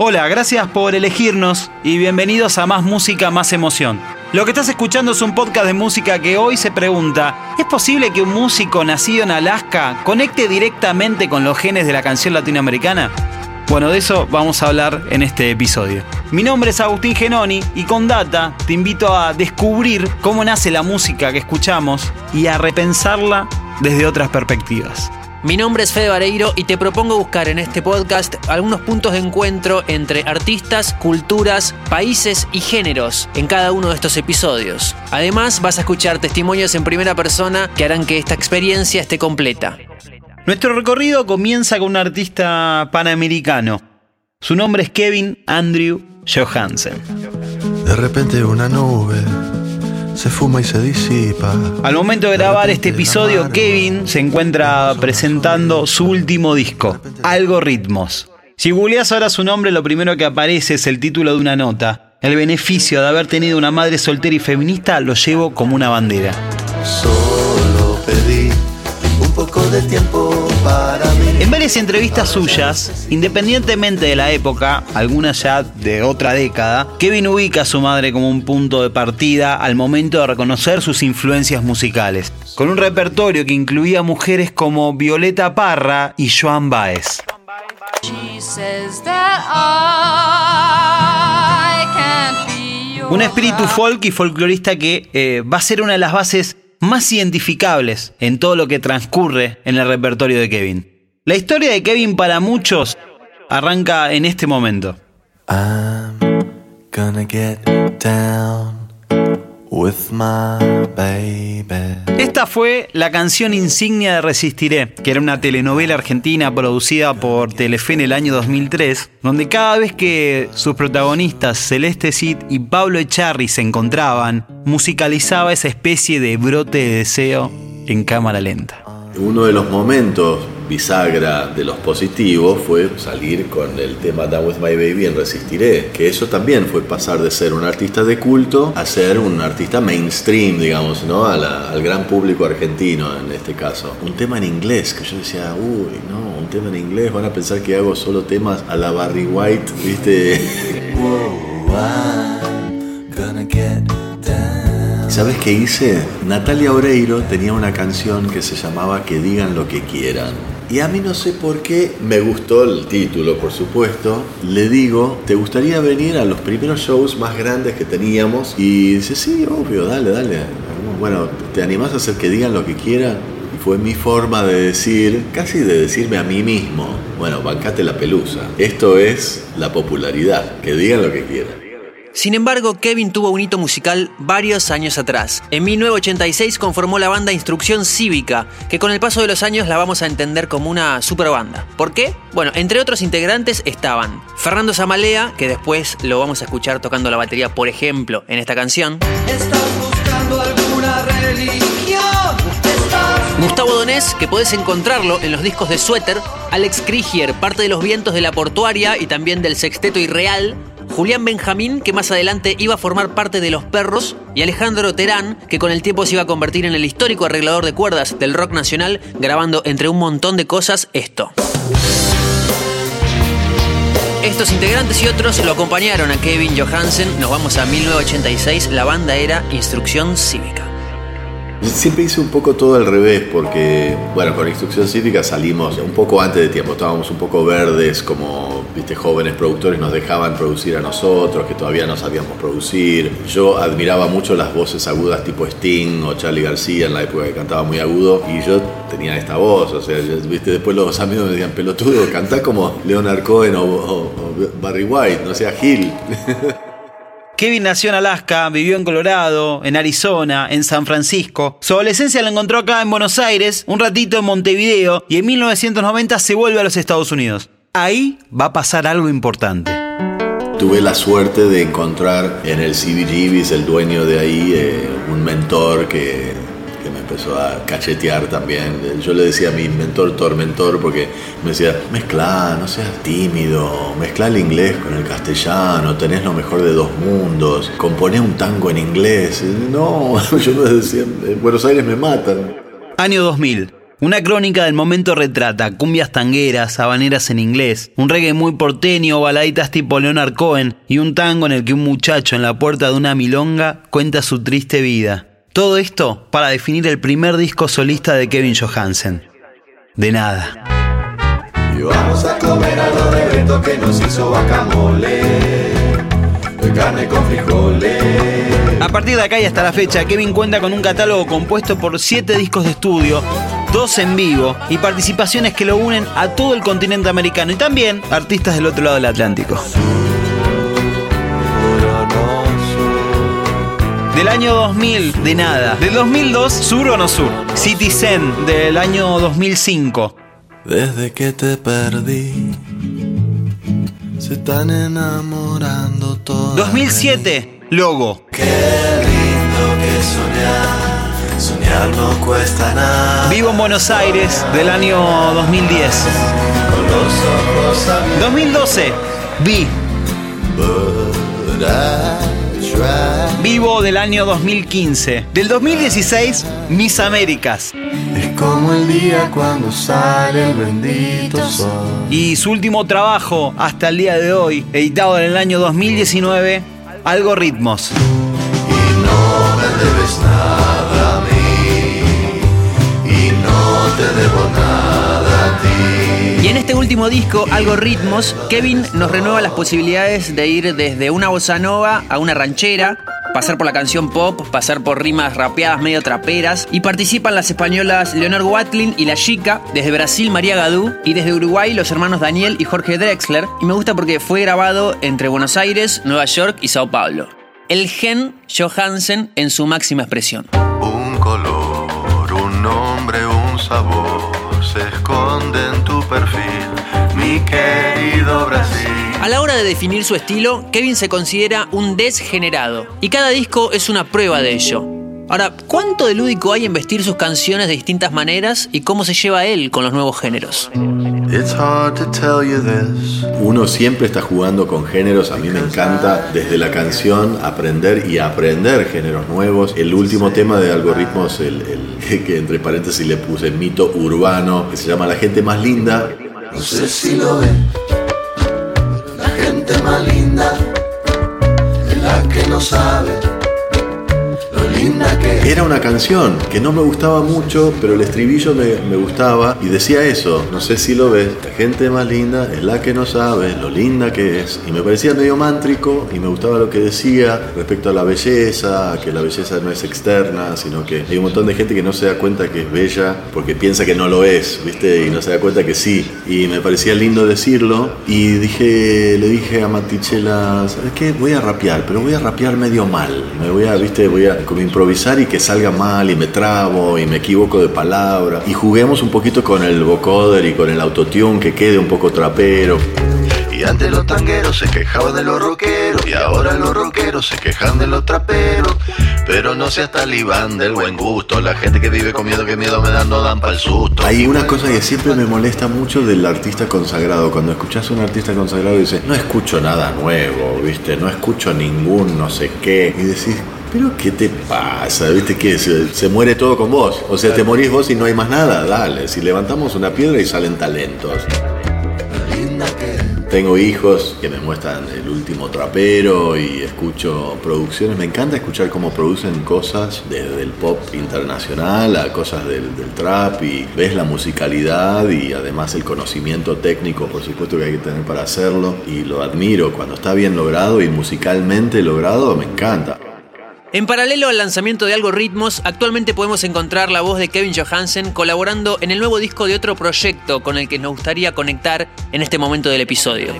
Hola, gracias por elegirnos y bienvenidos a Más Música, Más Emoción. Lo que estás escuchando es un podcast de música que hoy se pregunta, ¿es posible que un músico nacido en Alaska conecte directamente con los genes de la canción latinoamericana? Bueno, de eso vamos a hablar en este episodio. Mi nombre es Agustín Genoni y con Data te invito a descubrir cómo nace la música que escuchamos y a repensarla desde otras perspectivas. Mi nombre es Fede Vareiro y te propongo buscar en este podcast algunos puntos de encuentro entre artistas, culturas, países y géneros en cada uno de estos episodios. Además, vas a escuchar testimonios en primera persona que harán que esta experiencia esté completa. Nuestro recorrido comienza con un artista panamericano. Su nombre es Kevin Andrew Johansen. De repente una nube se fuma y se disipa. Al momento de grabar este episodio, Kevin se encuentra presentando su último disco, Algoritmos. Si googleas ahora su nombre, lo primero que aparece es el título de una nota. El beneficio de haber tenido una madre soltera y feminista lo llevo como una bandera. Solo pedí En varias entrevistas suyas, independientemente de la época, algunas ya de otra década, Kevin ubica a su madre como un punto de partida al momento de reconocer sus influencias musicales, con un repertorio que incluía mujeres como Violeta Parra y Joan Baez. Un espíritu folk y folclorista que eh, va a ser una de las bases más identificables en todo lo que transcurre en el repertorio de Kevin. La historia de Kevin para muchos arranca en este momento. I'm gonna get down with my baby. Esta fue la canción insignia de Resistiré, que era una telenovela argentina producida por Telefe en el año 2003, donde cada vez que sus protagonistas Celeste Cid y Pablo Echarri se encontraban, musicalizaba esa especie de brote de deseo en cámara lenta. Uno de los momentos bisagra de los positivos fue salir con el tema Down With My Baby en Resistiré, que eso también fue pasar de ser un artista de culto a ser un artista mainstream, digamos, ¿no? A la- al gran público argentino en este caso. Un tema en inglés, que yo decía, uy, no, un tema en inglés, van a pensar que hago solo temas a la Barry White, ¿viste? ¿Sabes qué hice? Natalia Oreiro tenía una canción que se llamaba Que digan lo que quieran. Y a mí no sé por qué me gustó el título, por supuesto. Le digo, ¿te gustaría venir a los primeros shows más grandes que teníamos? Y dice, sí, obvio, dale, dale. Bueno, ¿te animás a hacer que digan lo que quieran? Y fue mi forma de decir, casi de decirme a mí mismo, bueno, bancate la pelusa. Esto es la popularidad, que digan lo que quieran. Sin embargo, Kevin tuvo un hito musical varios años atrás. En 1986 conformó la banda Instrucción Cívica, que con el paso de los años la vamos a entender como una super banda. ¿Por qué? Bueno, entre otros integrantes estaban Fernando Zamalea, que después lo vamos a escuchar tocando la batería, por ejemplo, en esta canción. Estás buscando alguna religión. Gustavo Donés, que podés encontrarlo en los discos de Suéter, Alex Krigier, parte de los vientos de la portuaria y también del sexteto Irreal, Julián Benjamín, que más adelante iba a formar parte de Los Perros, y Alejandro Terán, que con el tiempo se iba a convertir en el histórico arreglador de cuerdas del rock nacional, grabando entre un montón de cosas esto. Estos integrantes y otros lo acompañaron a Kevin Johansen. Nos vamos a 1986. La banda era Instrucción Cívica. Siempre hice un poco todo al revés porque, bueno, con Instrucción Cívica salimos un poco antes de tiempo, estábamos un poco verdes, como, viste, jóvenes productores nos dejaban producir a nosotros, que todavía no sabíamos producir. Yo admiraba mucho las voces agudas tipo Sting o Charlie García en la época que cantaba muy agudo y yo tenía esta voz, o sea, viste, después los amigos me decían, pelotudo, cantá como Leonard Cohen o, o- o Barry White, no sea Gil. Kevin nació en Alaska, vivió en Colorado, en Arizona, en San Francisco. Su adolescencia la encontró acá en Buenos Aires, un ratito en Montevideo y en 1990 se vuelve a los Estados Unidos. Ahí va a pasar algo importante. Tuve la suerte de encontrar en el CBGBs, el dueño de ahí, eh, un mentor que, que me empezó a cachetear también. Yo le decía a mi mentor tormentor porque me decía, mezcla, no seas tímido, mezcla el inglés con el castellano, tenés lo mejor de dos mundos, componé un tango en inglés. No, yo me decía, en Buenos Aires me matan. Año 2000. Una crónica del momento retrata cumbias tangueras, habaneras en inglés, un reggae muy porteño, baladitas tipo Leonard Cohen y un tango en el que un muchacho en la puerta de una milonga cuenta su triste vida. Todo esto para definir el primer disco solista de Kevin Johansen. De nada. Y vamos a comer de Beto que nos hizo guacamole. De carne con frijoles. A partir de acá y hasta la fecha, Kevin cuenta con un catálogo compuesto por 7 discos de estudio, dos en vivo y participaciones que lo unen a todo el continente americano y también artistas del otro lado del Atlántico. Del año 2000, de nada. Del 2002, Sur o no Sur. Citizen, del año 2005. Desde que te perdí, se están enamorando todos. 2007, Logo. Qué lindo que soñar, soñar no cuesta nada. Vivo en Buenos Aires, del año 2010. Con los ojos abiertos. 2012, Vi. Vivo del año 2015. Del 2016, Mis Américas. Es como el día cuando sale el bendito sol. Y su último trabajo hasta el día de hoy, editado en el año 2019, Algoritmos. Y no me debes nada a mí. Y no te debo nada. Y en este último disco, Algoritmos, Kevin nos renueva las posibilidades de ir desde una bossa nova a una ranchera, pasar por la canción pop, pasar por rimas rapeadas medio traperas y participan las españolas Leonor Watlin y La Chica, desde Brasil María Gadú y desde Uruguay los hermanos Daniel y Jorge Drexler y me gusta porque fue grabado entre Buenos Aires, Nueva York y Sao Paulo. El gen Johansen en su máxima expresión. Se esconde en tu perfil, mi querido Brasil. A la hora de definir su estilo, Kevin se considera un desgenerado y cada disco es una prueba de ello. Ahora, ¿cuánto de lúdico hay en vestir sus canciones de distintas maneras y cómo se lleva él con los nuevos géneros? It's hard to tell you this. Uno siempre está jugando con géneros, a mí me encanta desde la canción aprender y aprender géneros nuevos. El último tema de algoritmos, el, el- que entre paréntesis le puse mito urbano, que se llama La gente más linda, No sé si lo ven, la gente más linda es la que no sabe Era una canción que no me gustaba mucho, pero el estribillo me, me gustaba y decía eso, no sé si lo ves, la gente más linda es la que no sabe lo linda que es. Y me parecía medio mántrico y me gustaba lo que decía respecto a la belleza, que la belleza no es externa, sino que hay un montón de gente que no se da cuenta que es bella porque piensa que no lo es, ¿viste? Y no se da cuenta que sí. Y me parecía lindo decirlo y dije, le dije a Matichela, ¿sabes qué? Voy a rapear, pero voy a rapear medio mal. Me voy a, ¿viste? Voy a como improvisar y que salga mal y me trabo y me equivoco de palabra. Y juguemos un poquito con el vocoder y con el autotune que quede un poco trapero. Y antes los tangueros se quejaban de los rockeros y ahora los rockeros se quejan de los traperos. Pero no seas talibán del buen gusto, la gente que vive con miedo, que miedo me dan, no dan para el susto. Hay una cosa que siempre me molesta mucho del artista consagrado. Cuando escuchas a un artista consagrado dices, no escucho nada nuevo, ¿viste? No escucho ningún no sé qué. Y decís, ¿pero qué te pasa? ¿Viste que se, muere todo con vos? O sea, te morís vos y no hay más nada. Dale, si levantamos una piedra y salen talentos. Tengo hijos que me muestran el último trapero y escucho producciones. Me encanta escuchar cómo producen cosas desde el pop internacional a cosas del trap y ves la musicalidad y además el conocimiento técnico, por supuesto que hay que tener para hacerlo y lo admiro. Cuando está bien logrado y musicalmente logrado, me encanta. En paralelo al lanzamiento de Algoritmos, actualmente podemos encontrar la voz de Kevin Johansen colaborando en el nuevo disco de otro proyecto con el que nos gustaría conectar en este momento del episodio.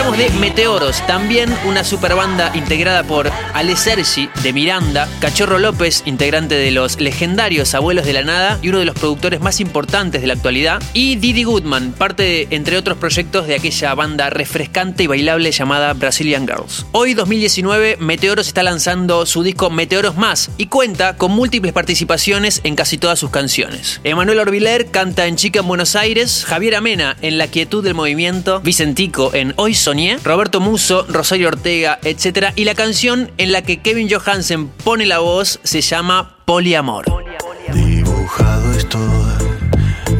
Hablamos de Meteoros, también una super banda integrada por Ale Sergi de Miranda, Cachorro López, integrante de los legendarios Abuelos de la Nada y uno de los productores más importantes de la actualidad, y Didi Goodman, parte, de, entre otros proyectos, de aquella banda refrescante y bailable llamada Brazilian Girls. Hoy, 2019, Meteoros está lanzando su disco Meteoros Más y cuenta con múltiples participaciones en casi todas sus canciones. Emanuel Orbiler canta en Chica en Buenos Aires, Javier Amena en La Quietud del Movimiento, Vicentico en Hoy Soy Roberto Muso, Rosario Ortega, etc. Y la canción en la que Kevin Johansen pone la voz se llama Poliamor. Dibujado estoy,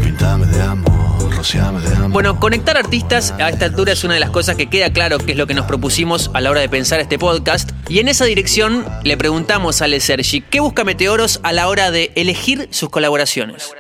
pintame de amor, rociame de amor. Bueno, conectar artistas a esta altura es una de las cosas que queda claro que es lo que nos propusimos a la hora de pensar este podcast. Y en esa dirección le preguntamos a Ale Sergi, ¿qué busca Meteoros a la hora de elegir sus colaboraciones?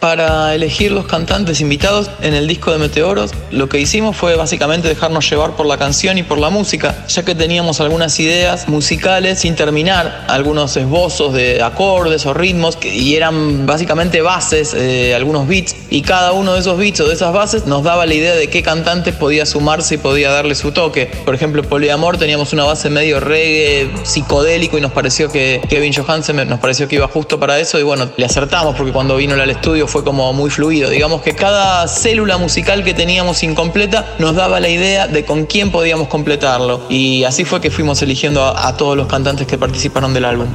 Para elegir los cantantes invitados en el disco de Meteoros, lo que hicimos fue básicamente dejarnos llevar por la canción y por la música, ya que teníamos algunas ideas musicales sin terminar, algunos esbozos de acordes o ritmos, y eran básicamente bases, eh, algunos beats, y cada uno de esos beats o de esas bases nos daba la idea de qué cantante podía sumarse y podía darle su toque. Por ejemplo, Poliamor teníamos una base medio reggae, psicodélico, y nos pareció que Kevin Johansen nos pareció que iba justo para eso, y bueno, le acertamos porque cuando vino al estudio fue como muy fluido. Digamos que cada célula musical que teníamos incompleta nos daba la idea de con quién podíamos completarlo. Y así fue que fuimos eligiendo a, a todos los cantantes que participaron del álbum.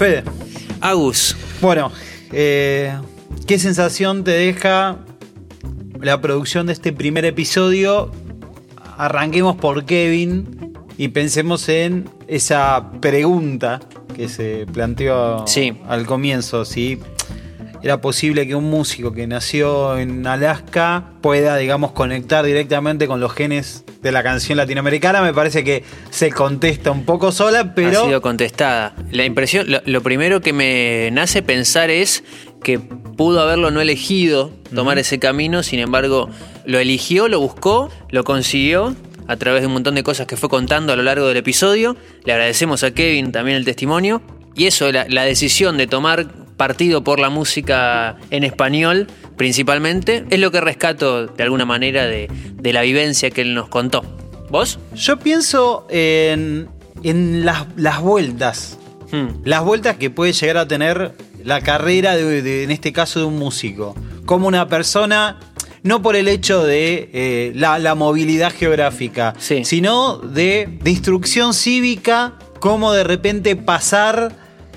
Fede, Agus, bueno, eh, ¿qué sensación te deja la producción de este primer episodio? Arranquemos por Kevin y pensemos en esa pregunta que se planteó Sí. al comienzo, si era posible que un músico que nació en Alaska pueda, digamos, conectar directamente con los genes de la canción latinoamericana. Me parece que se contesta un poco sola, pero... ha sido contestada. La impresión, lo, lo primero que me nace pensar es que pudo haberlo no elegido tomar ese camino, sin embargo, lo eligió, lo buscó, lo consiguió a través de un montón de cosas que fue contando a lo largo del episodio. Le agradecemos a Kevin también el testimonio. Y eso, la, la decisión de tomar partido por la música en español, principalmente, es lo que rescato de alguna manera de, de la vivencia que él nos contó. ¿Vos? Yo pienso en, en las, las vueltas. Hmm. Las vueltas que puede llegar a tener la carrera, de, de- en este caso, de un músico. Como una persona, no por el hecho de eh, la, la movilidad geográfica, Sí. sino de, de instrucción cívica, cómo de repente pasar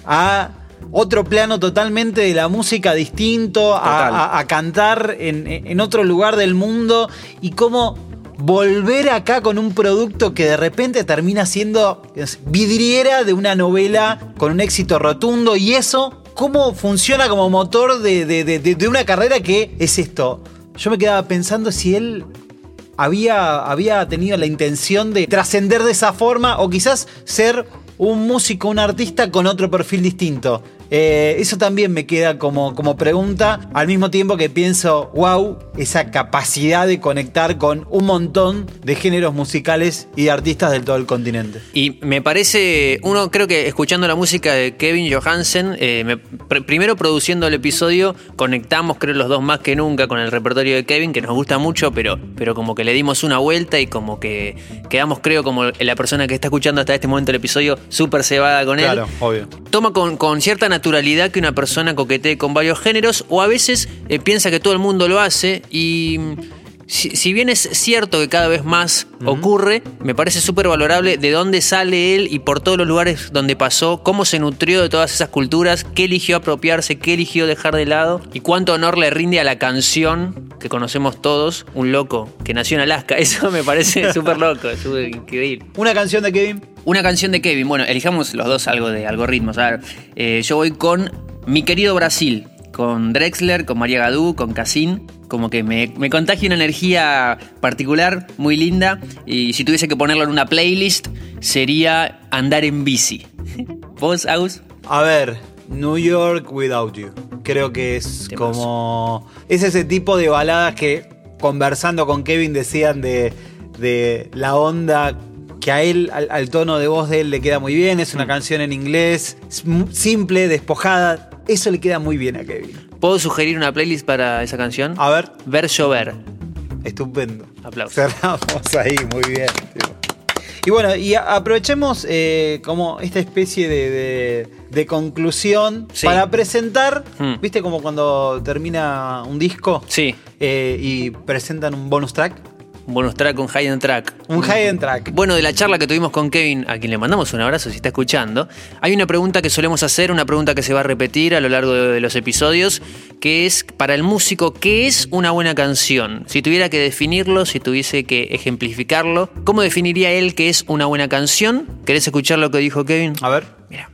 a otro plano totalmente de la música distinto, a, Total. a- a cantar en, en otro lugar del mundo y cómo volver acá con un producto que de repente termina siendo vidriera de una novela con un éxito rotundo y eso, cómo funciona como motor de, de- de- de- de una carrera que es esto. Yo me quedaba pensando si él había, había tenido la intención de trascender de esa forma o quizás ser un músico, un artista con otro perfil distinto. Eh, eso también me queda como, como pregunta, al mismo tiempo que pienso, wow, esa capacidad de conectar con un montón de géneros musicales y de artistas del todo el continente. Y me parece, uno creo que escuchando la música de Kevin Johansen, eh, me- pr- primero produciendo el episodio, conectamos creo los dos más que nunca con el repertorio de Kevin, que nos gusta mucho, pero, pero como que le dimos una vuelta y como que quedamos creo como la persona que está escuchando hasta este momento el episodio súper cebada con él. Claro, obvio. Toma con, con cierta naturalidad que una persona coquetee con varios géneros o a veces eh, piensa que todo el mundo lo hace y si, si bien es cierto que cada vez más ocurre, me parece súper valorable de dónde sale él y por todos los lugares donde pasó, cómo se nutrió de todas esas culturas, qué eligió apropiarse, qué eligió dejar de lado y cuánto honor le rinde a la canción que conocemos todos, un loco que nació en Alaska. Eso me parece súper loco, súper increíble. Una canción de Kevin. Una canción de Kevin. Bueno, elijamos los dos algo de algoritmos. A ver, eh, yo voy con Mi querido Brasil, con Drexler, con María Gadú, con Cassin. Como que me, me contagia una energía particular, muy linda. Y si tuviese que ponerlo en una playlist, sería Andar en bici. ¿Vos, Agus? A ver, New York Without You. Creo que es como. Es ese tipo de baladas que conversando con Kevin decían de, de la onda que a él, al, al tono de voz de él le queda muy bien. Es una canción en inglés, simple, despojada. Eso le queda muy bien a Kevin. ¿Puedo sugerir una playlist para esa canción? A ver, Ver llover. estupendo. Aplausos. Cerramos ahí, muy bien. Y bueno, y aprovechemos eh, como esta especie de, de- de conclusión Sí. para presentar, Mm. ¿viste como cuando termina un disco Sí, eh, y presentan un bonus track? Un bonus track, un high end track. Un high end track. Bueno, de la charla que tuvimos con Kevin, a quien le mandamos un abrazo si está escuchando, hay una pregunta que solemos hacer, una pregunta que se va a repetir a lo largo de los episodios, que es para el músico, ¿qué es una buena canción? Si tuviera que definirlo, si tuviese que ejemplificarlo, ¿cómo definiría él qué es una buena canción? ¿Querés escuchar lo que dijo Kevin? A ver. Mira.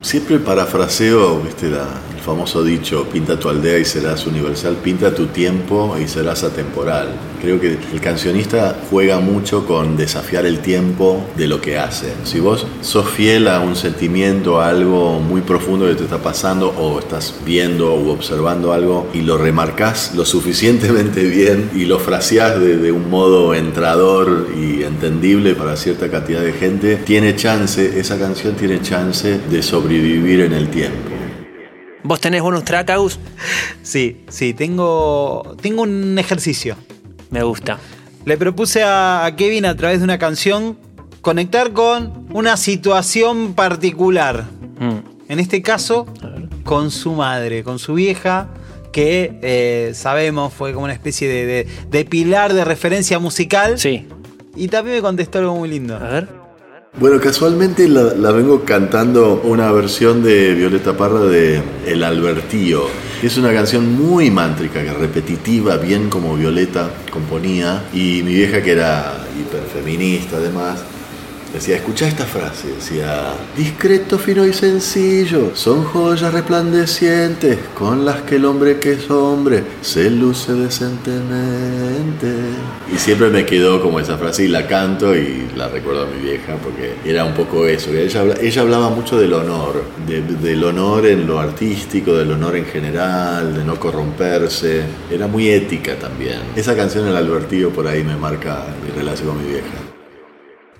Siempre parafraseo ¿viste, el famoso dicho, pinta tu aldea y serás universal, pinta tu tiempo y serás atemporal. Creo que el cancionista juega mucho con desafiar el tiempo de lo que hace. Si vos sos fiel a un sentimiento, a algo muy profundo que te está pasando o estás viendo o observando algo y lo remarcás lo suficientemente bien y lo fraseás de, un modo entrador y entendible para cierta cantidad de gente, tiene chance, esa canción tiene chance de sobrevivir en el tiempo. ¿Vos tenés bonus track, Agus? Sí, sí, tengo, tengo un ejercicio. Me gusta. Le propuse a, Kevin a través de una canción conectar con una situación particular. Mm. En este caso, con su madre, con su vieja, que eh, sabemos fue como una especie de, de- de pilar de referencia musical. Sí. Y también me contestó algo muy lindo. A ver. Bueno, casualmente la, vengo cantando una versión de Violeta Parra de El Albertío. Es una canción muy mántrica, repetitiva, bien como Violeta componía. Y mi vieja, que era hiperfeminista además, decía, escucha esta frase, decía, discreto, fino y sencillo, son joyas resplandecientes con las que el hombre que es hombre se luce decentemente. Y siempre me quedó como esa frase y la canto y la recuerdo a mi vieja porque era un poco eso, ella, ella hablaba mucho del honor, de- del honor en lo artístico, del honor en general, de no corromperse, era muy ética también. Esa canción El Albertillo por ahí me marca mi relación con mi vieja.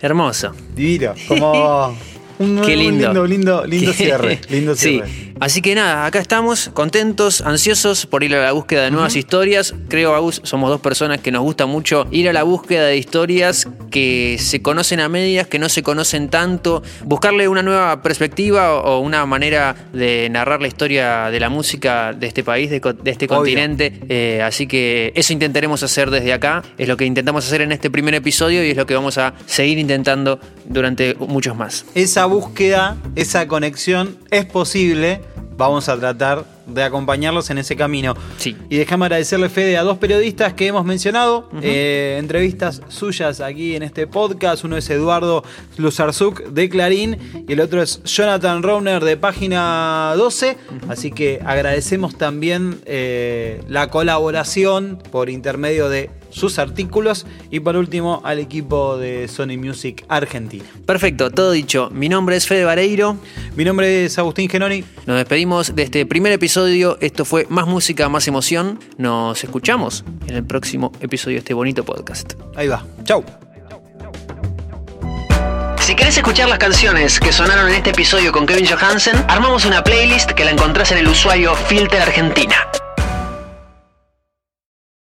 Hermoso. Divino. Como un, Qué un lindo. lindo, lindo, lindo cierre. Lindo Sí. Así que nada, acá estamos, contentos, ansiosos por ir a la búsqueda de nuevas historias. Creo, Agus, somos dos personas que nos gusta mucho ir a la búsqueda de historias que se conocen a medias, que no se conocen tanto. Buscarle una nueva perspectiva o una manera de narrar la historia de la música de este país, de, este Obvio. continente. Eh, así que eso intentaremos hacer desde acá. Es lo que intentamos hacer en este primer episodio y es lo que vamos a seguir intentando durante muchos más. Esa búsqueda, esa conexión es posible. Vamos a tratar de acompañarlos en ese camino. Sí. Y déjame agradecerle, Fede, a dos periodistas que hemos mencionado, eh, entrevistas suyas aquí en este podcast. Uno es Eduardo Luzarzuk de Clarín y el otro es Jonathan Rauner de Página 12. Así que agradecemos también eh, la colaboración por intermedio de sus artículos y por último al equipo de Sony Music Argentina. Perfecto, todo dicho. Mi nombre es Fede Vareiro. Mi nombre es Agustín Genoni. Nos despedimos de este primer episodio. Esto fue Más Música, Más Emoción. Nos escuchamos en el próximo episodio de este bonito podcast. Ahí va. Chau. Si querés escuchar las canciones que sonaron en este episodio con Kevin Johansen, armamos una playlist que la encontrás en el usuario Filter Argentina.